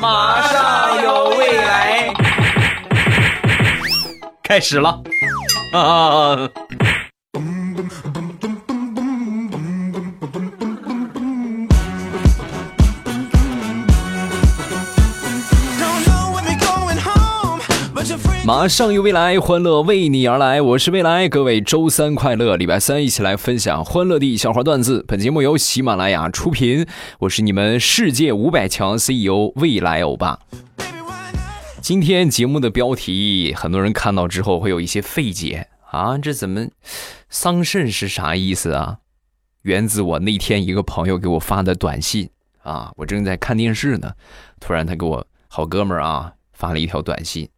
马上有未来，开始了啊！马上有未来，欢乐为你而来。我是未来，各位周三快乐，礼拜三一起来分享欢乐的笑话段子。本节目由喜马拉雅出品，我是你们世界五百强 CEO 未来欧巴。今天节目的标题，很多人看到之后会有一些费解啊，这怎么桑葚是啥意思啊？源自我那天一个朋友给我发的短信啊，我正在看电视呢，突然他给我好哥们儿啊发了一条短信。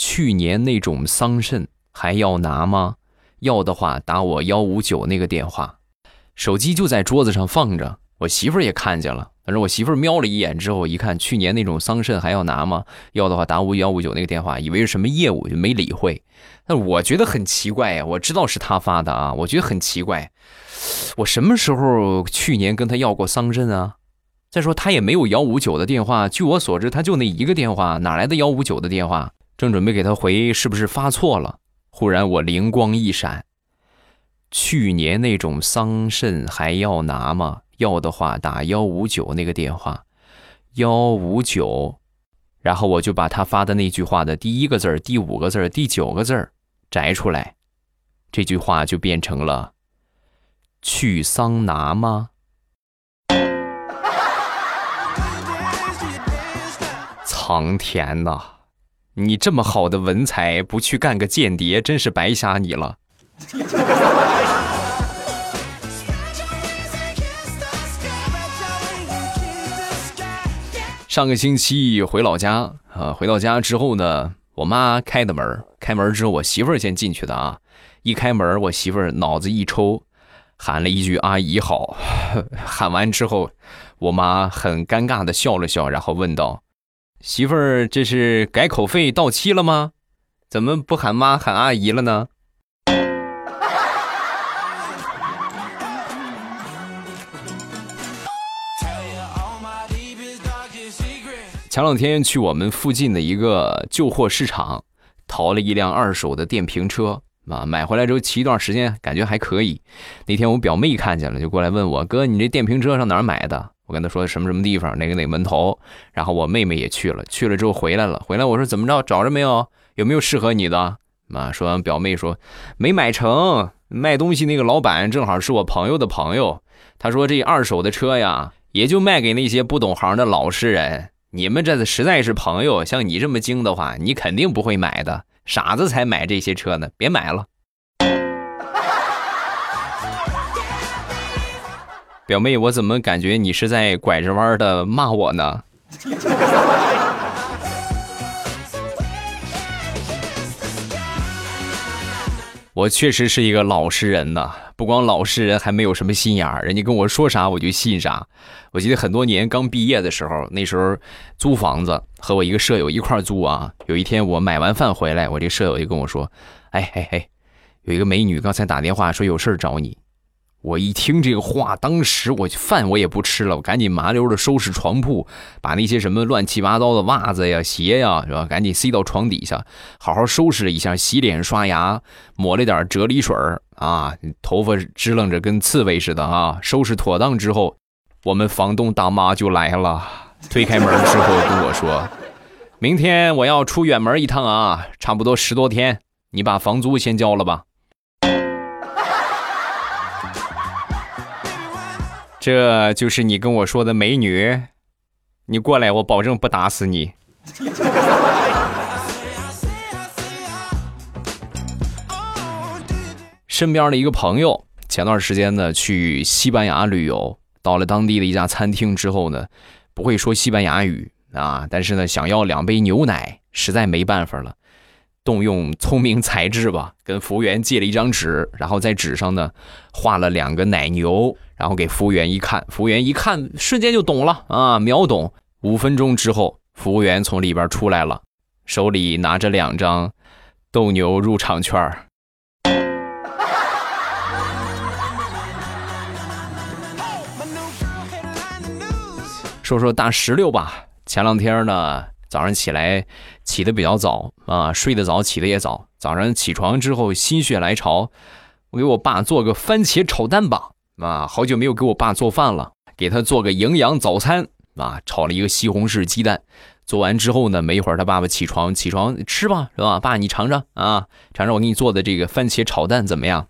去年那种桑葚还要拿吗？要的话打我幺五九那个电话。手机就在桌子上放着，我媳妇儿也看见了。反正我媳妇儿瞄了一眼之后，一看去年那种桑葚还要拿吗？要的话打我幺五九那个电话，以为是什么业务，就没理会。但我觉得很奇怪呀，我知道是他发的啊，我觉得很奇怪。我什么时候去年跟他要过桑葚啊？再说他也没有幺五九的电话，据我所知他就那一个电话，哪来的幺五九的电话？正准备给他回，是不是发错了？忽然我灵光一闪，去年那种桑葚还要拿吗？要的话打幺五九那个电话，幺五九。然后我就把他发的那句话的第一个字儿、第五个字儿、第九个字儿摘出来，这句话就变成了“去桑拿吗？” 苍天呐！你这么好的文采，不去干个间谍，真是白瞎你了。上个星期回老家啊，回到家之后呢，我妈开的门，开门之后我媳妇儿先进去的啊。一开门，我媳妇儿脑子一抽，喊了一句“阿姨好”。喊完之后，我妈很尴尬的笑了笑，然后问道。媳妇儿，这是改口费到期了吗？怎么不喊妈喊阿姨了呢？前两天去我们附近的一个旧货市场，淘了一辆二手的电瓶车啊，买回来之后骑一段时间，感觉还可以。那天我表妹看见了，就过来问我哥：“你这电瓶车上哪儿买的？”我跟他说什么什么地方，哪个哪个门头，然后我妹妹也去了，去了之后回来了，回来我说怎么着，找着没有？有没有适合你的？啊，说完表妹说没买成，卖东西那个老板正好是我朋友的朋友，他说这二手的车呀，也就卖给那些不懂行的老实人，你们这实在是朋友，像你这么精的话，你肯定不会买的，傻子才买这些车呢，别买了。表妹，我怎么感觉你是在拐着弯的骂我呢？我确实是一个老实人呐，不光老实人，还没有什么心眼儿。人家跟我说啥我就信啥。我记得很多年刚毕业的时候，那时候租房子和我一个舍友一块租啊。有一天我买完饭回来，我这舍友就跟我说：“哎哎哎，有一个美女刚才打电话说有事儿找你。”我一听这个话，当时我饭我也不吃了，我赶紧麻溜的收拾床铺，把那些什么乱七八糟的袜子呀、鞋呀，是吧？赶紧塞到床底下，好好收拾了一下，洗脸刷牙，抹了点啫喱水啊，头发支棱着跟刺猬似的啊。收拾妥当之后，我们房东大妈就来了，推开门之后跟我说：“明天我要出远门一趟啊，差不多十多天，你把房租先交了吧。”这就是你跟我说的美女，你过来，我保证不打死你。身边的一个朋友，前段时间呢去西班牙旅游，到了当地的一家餐厅之后呢，不会说西班牙语啊，但是呢想要两杯牛奶，实在没办法了。动用聪明才智吧，跟服务员借了一张纸，然后在纸上呢画了两个奶牛，然后给服务员一看，服务员一看瞬间就懂了啊，秒懂。五分钟之后，服务员从里边出来了，手里拿着两张斗牛入场券儿说说大石榴吧。前两天呢，早上起来起的比较早啊，睡得早，起的也早。早上起床之后，心血来潮，我给我爸做个番茄炒蛋吧。啊，好久没有给我爸做饭了，给他做个营养早餐啊，炒了一个西红柿鸡蛋。做完之后呢，没一会儿他爸爸起床，起床吃吧，是吧？爸，你尝尝啊，尝尝我给你做的这个番茄炒蛋怎么样？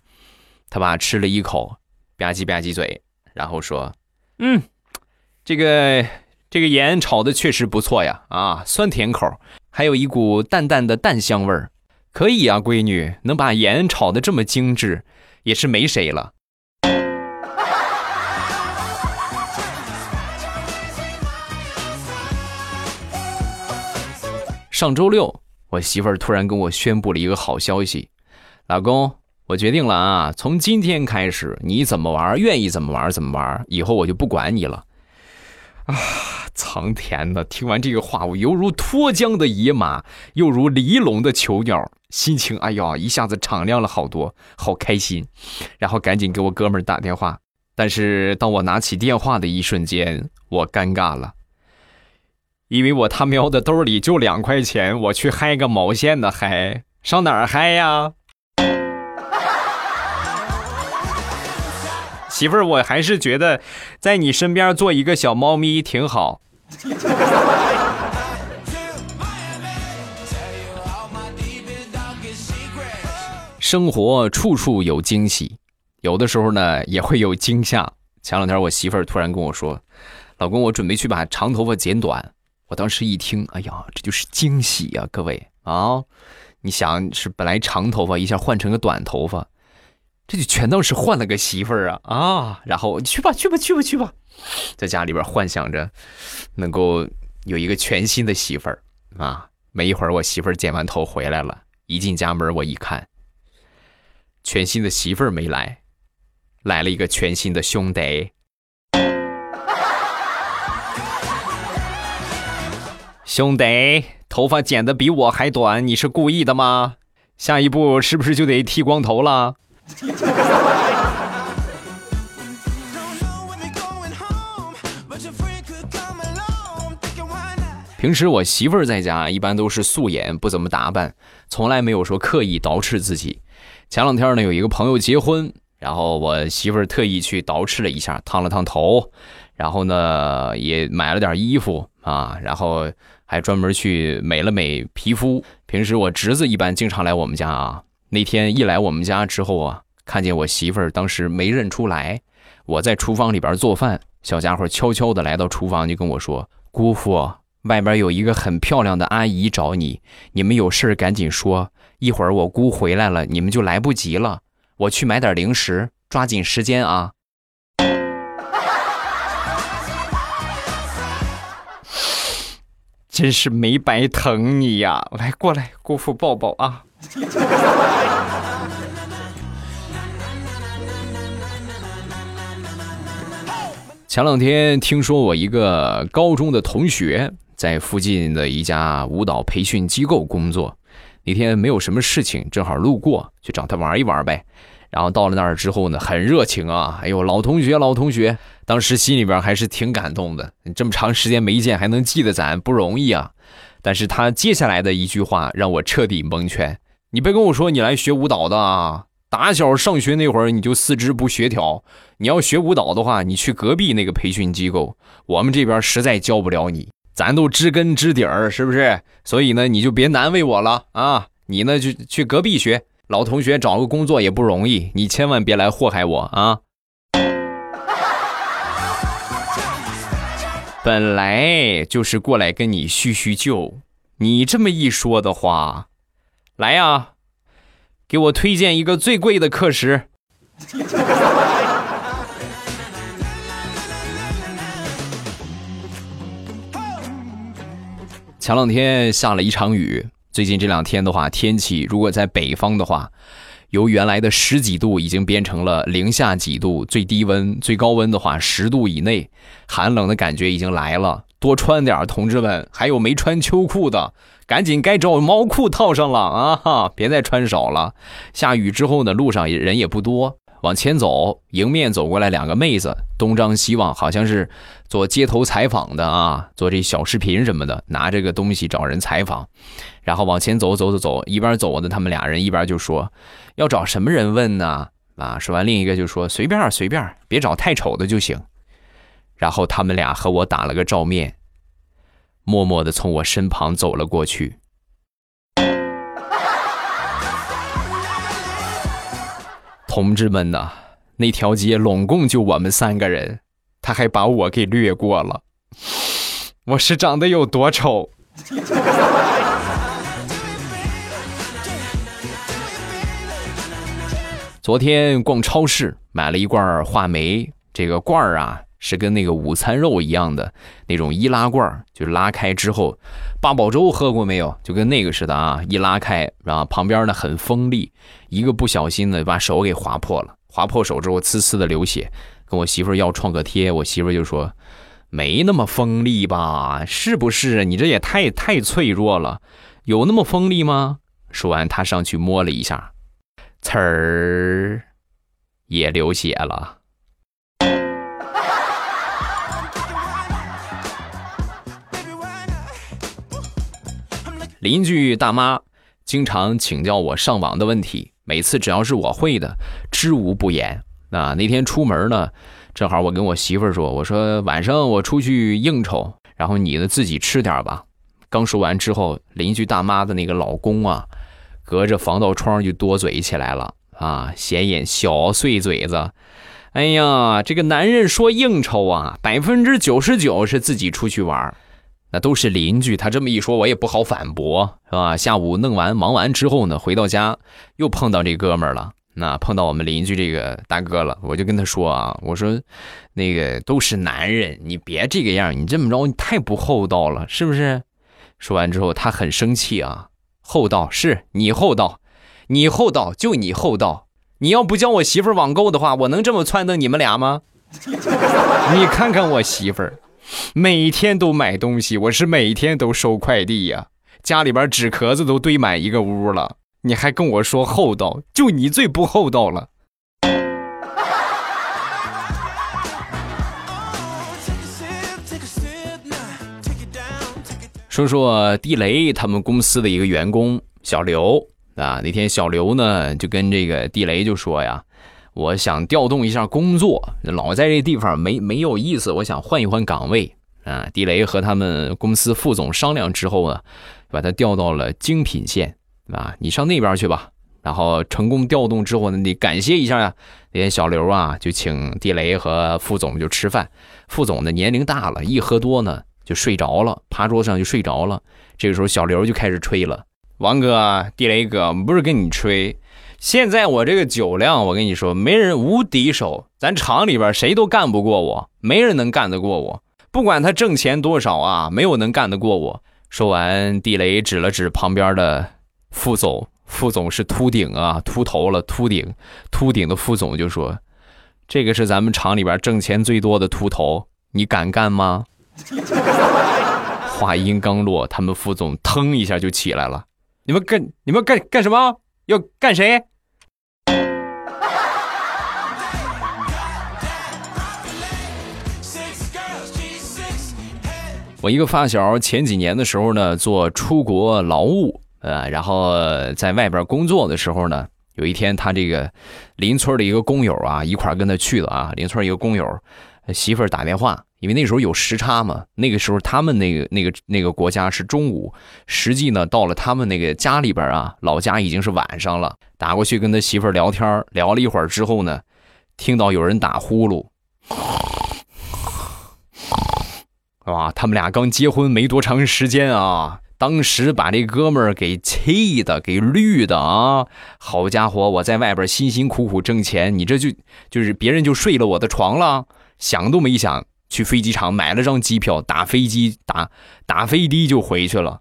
他爸吃了一口，吧唧吧唧嘴，然后说：“嗯，这个。”这个盐炒的确实不错呀，啊，酸甜口，还有一股淡淡的蛋香味儿，可以啊，闺女能把盐炒的这么精致，也是没谁了。上周六，我媳妇儿突然跟我宣布了一个好消息，老公，我决定了啊，从今天开始，你怎么玩，愿意怎么玩怎么玩，以后我就不管你了。啊，苍天呐！听完这个话，我犹如脱缰的野马，又如离笼的囚鸟，心情哎呀，一下子敞亮了好多，好开心。然后赶紧给我哥们儿打电话，但是当我拿起电话的一瞬间，我尴尬了，因为我他喵的兜里就两块钱，我去嗨个毛线呢？嗨，上哪儿嗨呀？媳妇儿，我还是觉得在你身边做一个小猫咪挺好。生活处处有惊喜，有的时候呢也会有惊吓。前两天我媳妇儿突然跟我说：“老公，我准备去把长头发剪短。”我当时一听，哎呀，这就是惊喜呀！各位啊，你想是本来长头发一下换成个短头发。这就全当是换了个媳妇儿啊啊！然后去吧去吧去吧去吧，在家里边幻想着能够有一个全新的媳妇儿啊！没一会儿，我媳妇儿剪完头回来了，一进家门我一看，全新的媳妇儿没来，来了一个全新的兄弟。兄弟，头发剪的比我还短，你是故意的吗？下一步是不是就得剃光头了？平时我媳妇儿在家一般都是素颜，不怎么打扮，从来没有说刻意捯饬自己。前两天呢，有一个朋友结婚，然后我媳妇儿特意去捯饬了一下，烫了烫头，然后呢也买了点衣服啊，然后还专门去美了美皮肤。平时我侄子一般经常来我们家啊。那天一来我们家之后啊，看见我媳妇儿，当时没认出来。我在厨房里边做饭，小家伙悄悄的来到厨房就跟我说：“姑父，外边有一个很漂亮的阿姨找你，你们有事儿赶紧说。一会儿我姑回来了，你们就来不及了。我去买点零食，抓紧时间啊！”真是没白疼你呀！来，过来，姑父抱抱啊！前两天听说我一个高中的同学在附近的一家舞蹈培训机构工作，那天没有什么事情，正好路过，去找他玩一玩呗。然后到了那儿之后呢，很热情啊，哎呦，老同学，老同学，当时心里边还是挺感动的。这么长时间没见，还能记得咱，不容易啊。但是他接下来的一句话让我彻底蒙圈。你别跟我说你来学舞蹈的啊！打小上学那会儿你就四肢不协调，你要学舞蹈的话，你去隔壁那个培训机构，我们这边实在教不了你，咱都知根知底儿，是不是？所以呢，你就别难为我了啊！你呢就去隔壁学，老同学找个工作也不容易，你千万别来祸害我啊！本来就是过来跟你叙叙旧，你这么一说的话。来呀，给我推荐一个最贵的课时。前两天下了一场雨，最近这两天的话，天气如果在北方的话，由原来的十几度已经变成了零下几度，最低温、最高温的话十度以内，寒冷的感觉已经来了。多穿点，同志们，还有没穿秋裤的，赶紧该找毛裤套上了啊！哈，别再穿少了。下雨之后呢，路上人也不多，往前走，迎面走过来两个妹子，东张西望，好像是做街头采访的啊，做这小视频什么的，拿这个东西找人采访。然后往前走，走走走，一边走呢他们俩人一边就说：“要找什么人问呢？”啊，说完另一个就说：“随便随便，别找太丑的就行。”然后他们俩和我打了个照面，默默的从我身旁走了过去。同志们呐，那条街拢共就我们三个人，他还把我给略过了。我是长得有多丑？昨天逛超市买了一罐话梅，这个罐儿啊是跟那个午餐肉一样的那种易拉罐，就拉开之后，八宝粥喝过没有？就跟那个似的啊，一拉开啊，旁边呢很锋利，一个不小心呢把手给划破了，划破手之后呲呲的流血，跟我媳妇要创可贴，我媳妇就说没那么锋利吧，是不是？你这也太太脆弱了，有那么锋利吗？说完，她上去摸了一下。刺儿也流血了。邻居大妈经常请教我上网的问题，每次只要是我会的，知无不言。啊，那天出门呢，正好我跟我媳妇说：“我说晚上我出去应酬，然后你呢自己吃点吧。”刚说完之后，邻居大妈的那个老公啊。隔着防盗窗就多嘴起来了啊！显眼小碎嘴子，哎呀，这个男人说应酬啊，百分之九十九是自己出去玩，那都是邻居。他这么一说，我也不好反驳，是吧？下午弄完忙完之后呢，回到家又碰到这哥们儿了，那碰到我们邻居这个大哥了，我就跟他说啊，我说那个都是男人，你别这个样，你这么着你太不厚道了，是不是？说完之后，他很生气啊。厚道是你厚道，你厚道就你厚道。你要不教我媳妇网购的话，我能这么撺掇你们俩吗？你看看我媳妇儿，每天都买东西，我是每天都收快递呀，家里边纸壳子都堆满一个屋了。你还跟我说厚道，就你最不厚道了。说说地雷他们公司的一个员工小刘啊，那天小刘呢就跟这个地雷就说呀，我想调动一下工作，老在这地方没没有意思，我想换一换岗位啊。地雷和他们公司副总商量之后呢，把他调到了精品线啊，你上那边去吧。然后成功调动之后呢，得感谢一下呀。那天小刘啊就请地雷和副总就吃饭，副总的年龄大了，一喝多呢。就睡着了，趴桌上就睡着了。这个时候，小刘就开始吹了：“王哥，地雷哥，不是跟你吹，现在我这个酒量，我跟你说，没人无敌手，咱厂里边谁都干不过我，没人能干得过我。不管他挣钱多少啊，没有能干得过我。”说完，地雷指了指旁边的副总，副总是秃顶啊，秃头了，秃顶，秃顶的副总就说：“这个是咱们厂里边挣钱最多的秃头，你敢干吗？”话音刚落，他们副总腾一下就起来了。你们干你们干干什么？要干谁？我一个发小前几年的时候呢，做出国劳务，呃，然后在外边工作的时候呢，有一天他这个邻村的一个工友啊，一块跟他去了啊。邻村一个工友媳妇儿打电话。因为那时候有时差嘛，那个时候他们那个那个那个国家是中午，实际呢到了他们那个家里边啊，老家已经是晚上了。打过去跟他媳妇儿聊天，聊了一会儿之后呢，听到有人打呼噜，啊，他们俩刚结婚没多长时间啊，当时把这哥们儿给气的，给绿的啊！好家伙，我在外边辛辛苦苦挣钱，你这就就是别人就睡了我的床了，想都没想。去飞机场买了张机票，打飞机打打飞的就回去了。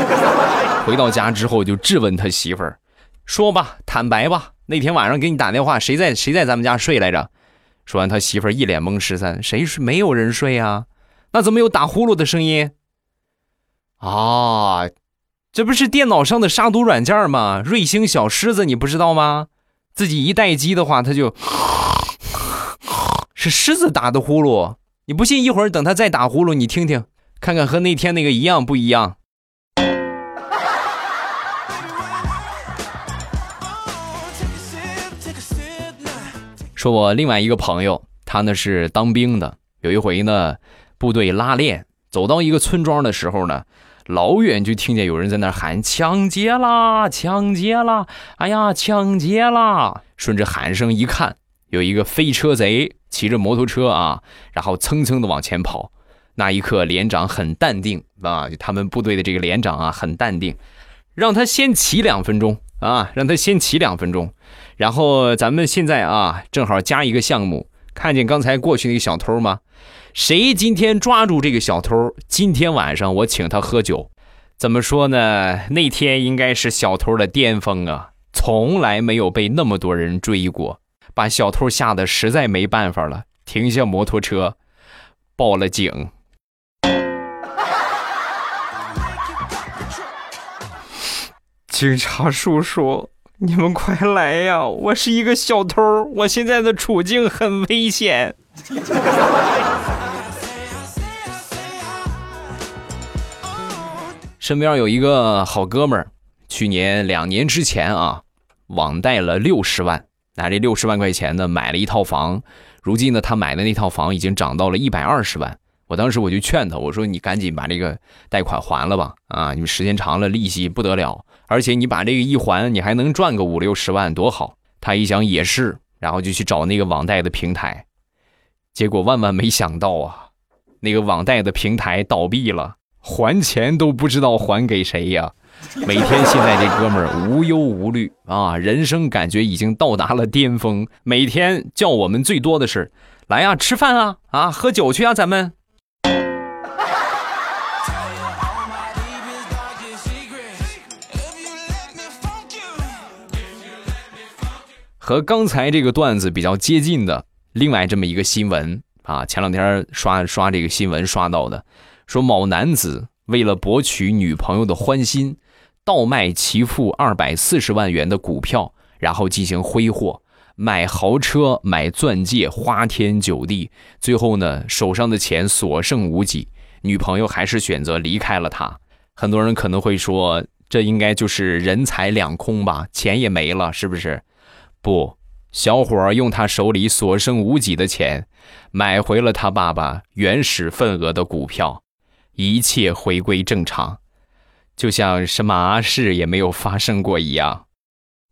回到家之后就质问他媳妇儿：“说吧，坦白吧，那天晚上给你打电话，谁在谁在咱们家睡来着？”说完，他媳妇儿一脸懵十三：“谁睡？没有人睡啊？那怎么有打呼噜的声音？啊，这不是电脑上的杀毒软件吗？瑞星小狮子，你不知道吗？自己一待机的话，他就，是狮子打的呼噜。你不信，一会儿等他再打呼噜，你听听，看看和那天那个一样不一样。说我另外一个朋友，他呢是当兵的。有一回呢，部队拉练，走到一个村庄的时候呢，老远就听见有人在那喊：“抢劫啦！抢劫啦！哎呀，抢劫啦！”顺着喊声一看，有一个飞车贼骑着摩托车啊，然后蹭蹭的往前跑。那一刻，连长很淡定啊，他们部队的这个连长啊，很淡定，让他先骑两分钟啊，让他先骑两分钟。然后咱们现在啊，正好加一个项目。看见刚才过去那个小偷吗？谁今天抓住这个小偷，今天晚上我请他喝酒。怎么说呢？那天应该是小偷的巅峰啊，从来没有被那么多人追过，把小偷吓得实在没办法了，停下摩托车，报了警。警察叔叔。你们快来呀！我是一个小偷，我现在的处境很危险。身边有一个好哥们儿，去年两年之前啊，网贷了六十万，拿这六十万块钱呢买了一套房。如今呢，他买的那套房已经涨到了一百二十万。我当时我就劝他，我说你赶紧把这个贷款还了吧，啊，你们时间长了利息不得了，而且你把这个一还，你还能赚个五六十万，多好。他一想也是，然后就去找那个网贷的平台，结果万万没想到啊，那个网贷的平台倒闭了，还钱都不知道还给谁呀。每天现在这哥们儿无忧无虑啊，人生感觉已经到达了巅峰，每天叫我们最多的是来呀吃饭啊啊喝酒去啊咱们。和刚才这个段子比较接近的另外这么一个新闻啊，前两天刷刷这个新闻刷到的，说某男子为了博取女朋友的欢心，倒卖其父二百四十万元的股票，然后进行挥霍，买豪车、买钻戒，花天酒地，最后呢手上的钱所剩无几，女朋友还是选择离开了他。很多人可能会说，这应该就是人财两空吧，钱也没了，是不是？不，小伙儿用他手里所剩无几的钱，买回了他爸爸原始份额的股票，一切回归正常，就像什么事也没有发生过一样。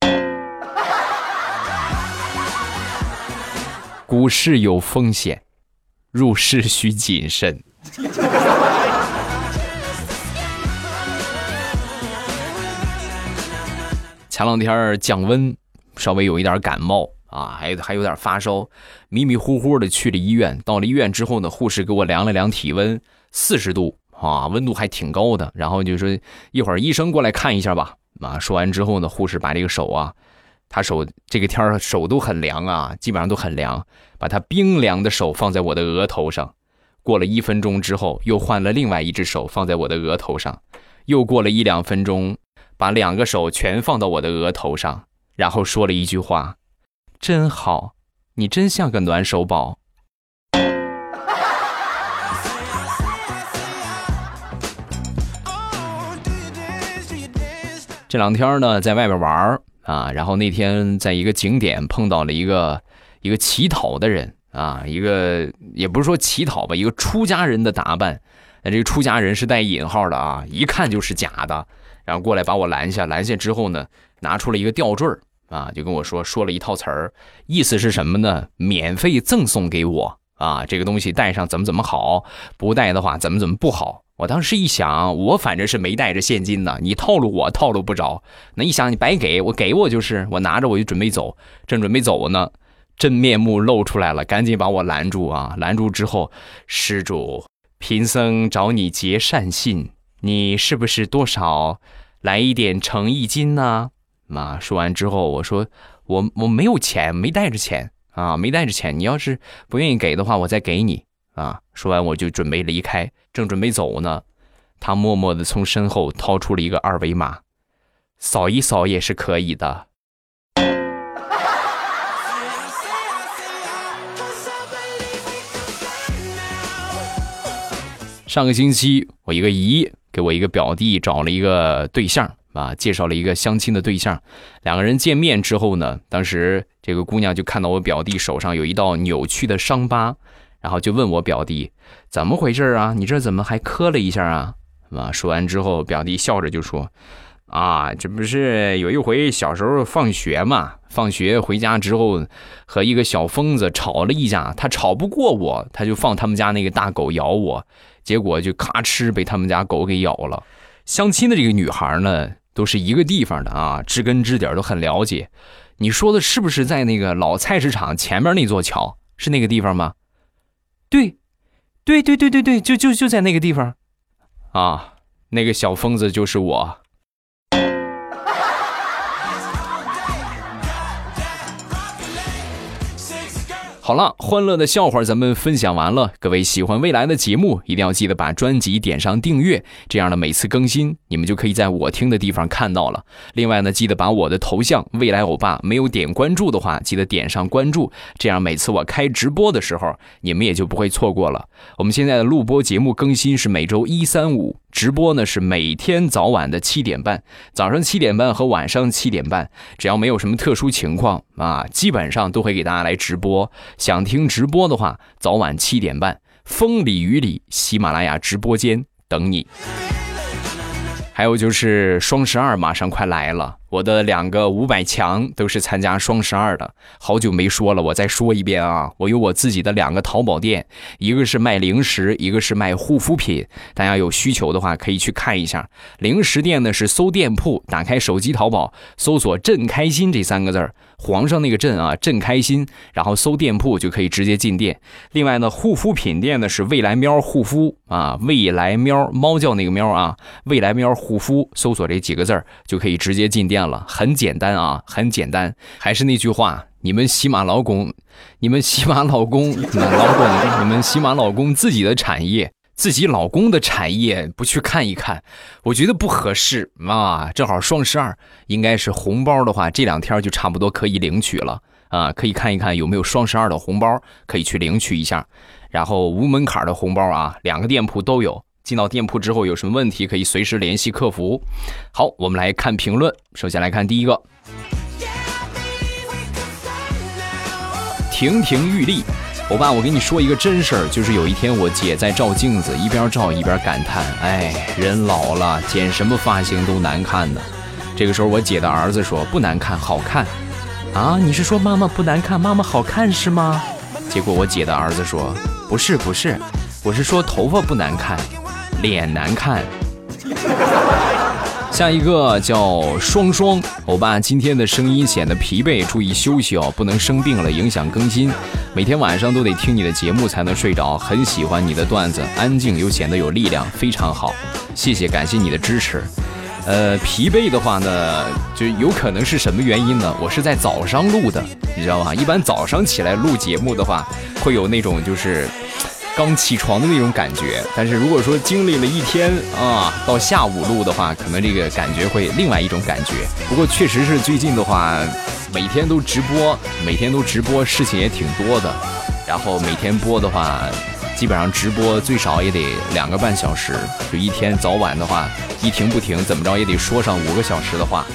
股市有风险，入市需谨慎。前两天降温。稍微有一点感冒啊，还还有点发烧，迷迷糊糊的去了医院。到了医院之后呢，护士给我量了量体温，四十度啊，温度还挺高的。然后就说一会儿医生过来看一下吧。啊，说完之后呢，护士把这个手啊，他手这个天手都很凉啊，基本上都很凉，把他冰凉的手放在我的额头上。过了一分钟之后，又换了另外一只手放在我的额头上。又过了一两分钟，把两个手全放到我的额头上。然后说了一句话：“真好，你真像个暖手宝。”这两天呢，在外边玩啊，然后那天在一个景点碰到了一个一个乞讨的人啊，一个也不是说乞讨吧，一个出家人的打扮，那这个出家人是带引号的啊，一看就是假的。然后过来把我拦下，拦下之后呢，拿出了一个吊坠啊，就跟我说说了一套词儿，意思是什么呢？免费赠送给我啊，这个东西带上怎么怎么好，不带的话怎么怎么不好。我当时一想，我反正是没带着现金的，你套路我套路不着。那一想你白给我给我就是，我拿着我就准备走，正准备走呢，真面目露出来了，赶紧把我拦住啊！拦住之后，施主，贫僧找你结善信。你是不是多少来一点诚意金呢？妈说完之后我说我我没有钱没带着钱啊没带着钱你要是不愿意给的话我再给你啊说完我就准备离开正准备走呢他默默的从身后掏出了一个二维码扫一扫也是可以的。上个星期我一个姨给我一个表弟找了一个对象啊，介绍了一个相亲的对象。两个人见面之后呢，当时这个姑娘就看到我表弟手上有一道扭曲的伤疤，然后就问我表弟怎么回事啊？你这怎么还磕了一下啊？啊，说完之后，表弟笑着就说。啊，这不是有一回小时候放学嘛？放学回家之后，和一个小疯子吵了一架，他吵不过我，他就放他们家那个大狗咬我，结果就咔哧被他们家狗给咬了。相亲的这个女孩呢，都是一个地方的啊，知根知底都很了解。你说的是不是在那个老菜市场前面那座桥？是那个地方吗？对，对对对对对，就就就在那个地方。啊，那个小疯子就是我。好了，欢乐的笑话咱们分享完了。各位喜欢未来的节目，一定要记得把专辑点上订阅，这样的每次更新你们就可以在我听的地方看到了。另外呢，记得把我的头像未来欧巴没有点关注的话，记得点上关注，这样每次我开直播的时候，你们也就不会错过了。我们现在的录播节目更新是每周一、三、五。直播呢是每天早晚的七点半，早上七点半和晚上七点半，只要没有什么特殊情况啊，基本上都会给大家来直播。想听直播的话，早晚七点半，风里雨里，喜马拉雅直播间等你。还有就是双十二马上快来了。我的两个五百强都是参加双十二的，好久没说了，我再说一遍啊！我有我自己的两个淘宝店，一个是卖零食，一个是卖护肤品。大家有需求的话可以去看一下。零食店呢是搜店铺，打开手机淘宝，搜索“朕开心”这三个字儿，皇上那个朕啊，朕开心，然后搜店铺就可以直接进店。另外呢，护肤品店呢是未来喵护肤啊，未来喵猫叫那个喵啊，未来喵护肤，搜索这几个字儿就可以直接进店。了，很简单啊，很简单。还是那句话，你们喜马老公，你们喜马老公，老公，你们喜马老公自己的产业，自己老公的产业不去看一看，我觉得不合适啊。正好双十二，应该是红包的话，这两天就差不多可以领取了啊。可以看一看有没有双十二的红包，可以去领取一下。然后无门槛的红包啊，两个店铺都有。进到店铺之后有什么问题可以随时联系客服。好，我们来看评论。首先来看第一个，亭亭玉立，欧巴，我跟你说一个真事儿，就是有一天我姐在照镜子，一边照一边感叹：“哎，人老了，剪什么发型都难看呢。”这个时候，我姐的儿子说：“不难看，好看。”啊，你是说妈妈不难看，妈妈好看是吗？结果我姐的儿子说：“不是，不是，我是说头发不难看。”脸难看。下一个叫双双欧巴，今天的声音显得疲惫，注意休息哦，不能生病了影响更新。每天晚上都得听你的节目才能睡着，很喜欢你的段子，安静又显得有力量，非常好，谢谢，感谢你的支持。呃，疲惫的话呢，就有可能是什么原因呢？我是在早上录的，你知道吧？一般早上起来录节目的话，会有那种就是。刚起床的那种感觉，但是如果说经历了一天啊，到下午录的话，可能这个感觉会另外一种感觉。不过确实是最近的话，每天都直播，每天都直播，事情也挺多的。然后每天播的话，基本上直播最少也得两个半小时，就一天早晚的话，一停不停，怎么着也得说上五个小时的话。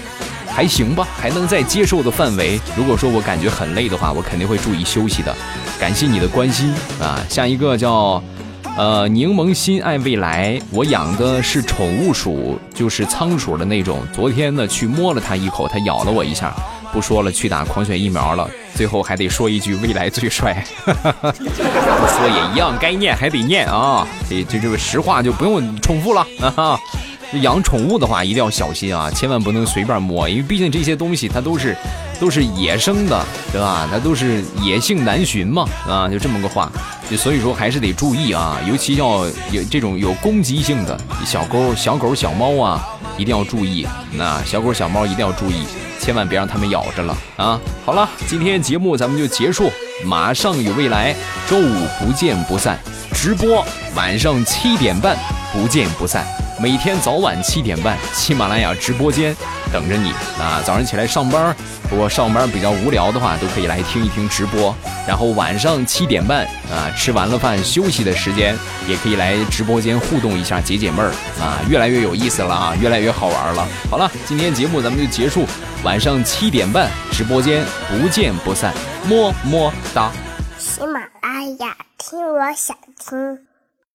还行吧，还能在接受的范围。如果说我感觉很累的话，我肯定会注意休息的。感谢你的关心啊！下一个叫，呃，柠檬心爱未来。我养的是宠物鼠，就是仓鼠的那种。昨天呢，去摸了它一口，它咬了我一下。不说了，去打狂犬疫苗了。最后还得说一句，未来最帅。不说也一样，该念还得念啊。这这这个实话就不用重复了 啊。养宠物的话，一定要小心啊，千万不能随便摸，因为毕竟这些东西它都是都是野生的，对吧？它都是野性难寻嘛，啊，就这么个话。就所以说还是得注意啊，尤其要有这种有攻击性的小狗、小狗、小猫啊，一定要注意。那小狗、小猫一定要注意，千万别让它们咬着了啊。好了，今天节目咱们就结束，马上有未来，周五不见不散，直播晚上七点半，不见不散。每天早晚七点半，喜马拉雅直播间等着你啊！早上起来上班，不过上班比较无聊的话，都可以来听一听直播。然后晚上七点半啊，吃完了饭休息的时间，也可以来直播间互动一下，解解闷儿啊！越来越有意思了啊，越来越好玩了。好了，今天节目咱们就结束，晚上七点半直播间不见不散，么么哒。喜马拉雅，听我想听。